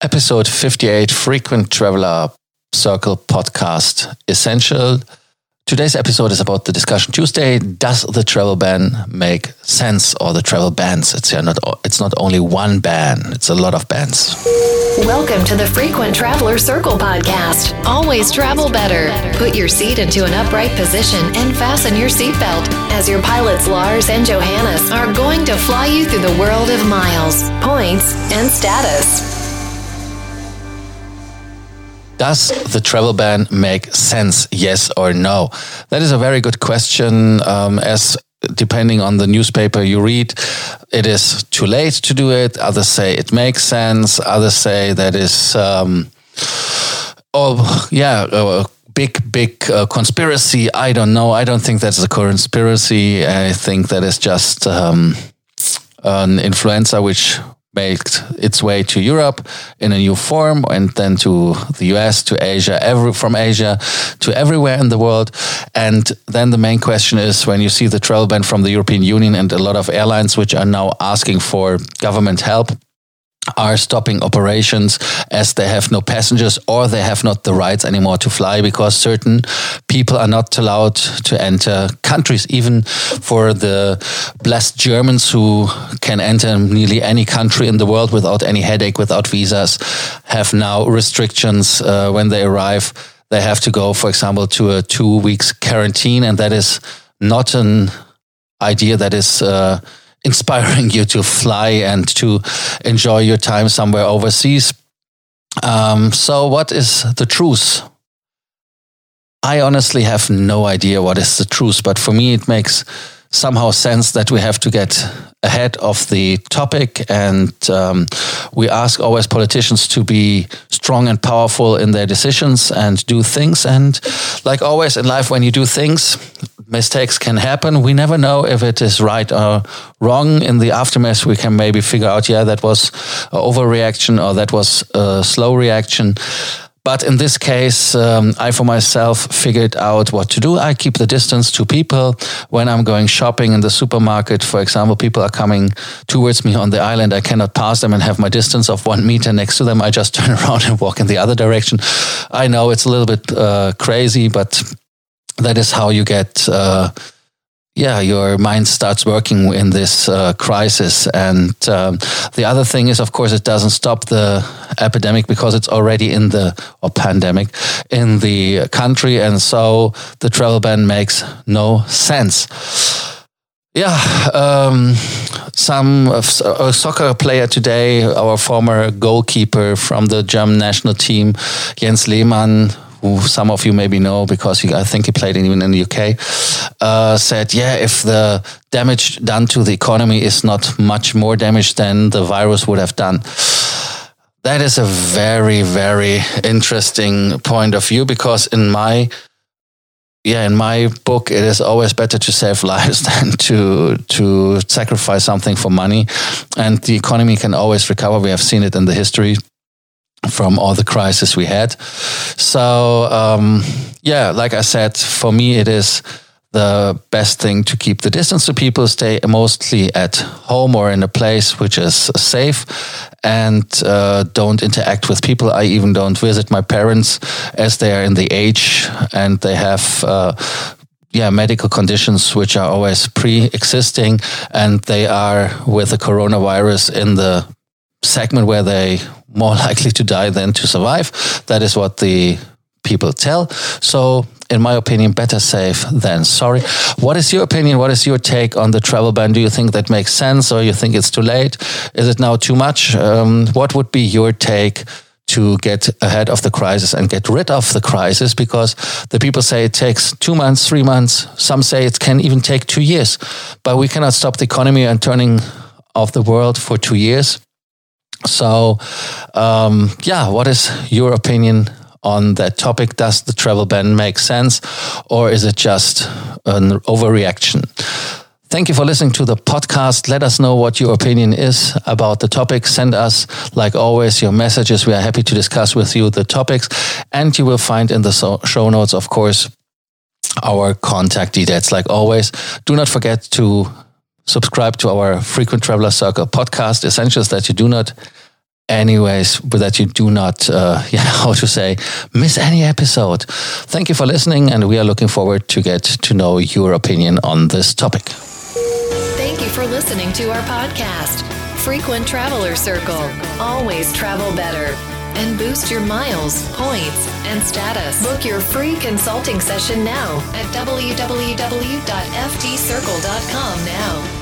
episode 58 Frequent Traveler Circle podcast essential. Today's episode is about the discussion Tuesday. Does the travel ban make sense or the travel bans? It's not it's not only one ban, it's a lot of bans. Welcome to the Frequent Traveler Circle podcast. Always travel better. Put your seat into an upright position and fasten your seatbelt as your pilots Lars and Johannes are going to fly you through the world of miles, points, and status. Does the travel ban make sense? Yes or no? That is a very good question. Um, as depending on the newspaper you read, it is too late to do it. Others say it makes sense. Others say that is, um, oh yeah, a big big uh, conspiracy. I don't know. I don't think that's a conspiracy. I think that is just um, an influenza which made its way to Europe in a new form and then to the US, to Asia, every, from Asia to everywhere in the world. And then the main question is when you see the travel ban from the European Union and a lot of airlines which are now asking for government help are stopping operations as they have no passengers or they have not the rights anymore to fly because certain people are not allowed to enter countries. Even for the blessed germans who can enter nearly any country in the world without any headache without visas have now restrictions. Uh, when they arrive they have to go for example to a two weeks quarantine. And that is not an idea that is uh, inspiring you to fly and to enjoy your time somewhere overseas. Um, so, what is the truth? I honestly have no idea what is the truth, but for me, it makes somehow sense that we have to get ahead of the topic and um, we ask always politicians to be strong and powerful in their decisions and do things and like always in life when you do things mistakes can happen we never know if it is right or wrong in the aftermath we can maybe figure out yeah that was overreaction or that was a slow reaction but in this case, um, I for myself figured out what to do. I keep the distance to people. When I'm going shopping in the supermarket, for example, people are coming towards me on the island. I cannot pass them and have my distance of one meter next to them. I just turn around and walk in the other direction. I know it's a little bit uh, crazy, but that is how you get. Uh, yeah, your mind starts working in this uh, crisis. And um, the other thing is, of course, it doesn't stop the epidemic because it's already in the or pandemic in the country, and so the travel ban makes no sense. Yeah, um, some a soccer player today, our former goalkeeper from the German national team, Jens Lehmann, who some of you maybe know because he, I think he played even in the UK, uh, said, yeah, if the damage done to the economy is not much more damage than the virus would have done. That is a very, very interesting point of view because in my yeah, in my book, it is always better to save lives than to to sacrifice something for money, and the economy can always recover. We have seen it in the history from all the crisis we had. So um, yeah, like I said, for me it is the best thing to keep the distance to people, stay mostly at home or in a place which is safe and uh, don't interact with people. I even don't visit my parents as they are in the age and they have uh, yeah, medical conditions which are always pre-existing, and they are with the coronavirus in the segment where they more likely to die than to survive. That is what the people tell. So, in my opinion, better safe than sorry. What is your opinion? What is your take on the travel ban? Do you think that makes sense or you think it's too late? Is it now too much? Um, what would be your take? to get ahead of the crisis and get rid of the crisis because the people say it takes two months, three months. Some say it can even take two years. But we cannot stop the economy and turning of the world for two years. So, um, yeah, what is your opinion on that topic? Does the travel ban make sense or is it just an overreaction? Thank you for listening to the podcast. Let us know what your opinion is about the topic. Send us, like always, your messages. We are happy to discuss with you the topics. And you will find in the show notes, of course, our contact details. Like always, do not forget to subscribe to our Frequent Traveler Circle podcast, essentials that you do not anyways, but that you do not, uh, yeah, how to say, miss any episode. Thank you for listening, and we are looking forward to get to know your opinion on this topic. Thank you for listening to our podcast, Frequent Traveler Circle. Always travel better and boost your miles, points, and status. Book your free consulting session now at www.ftcircle.com now.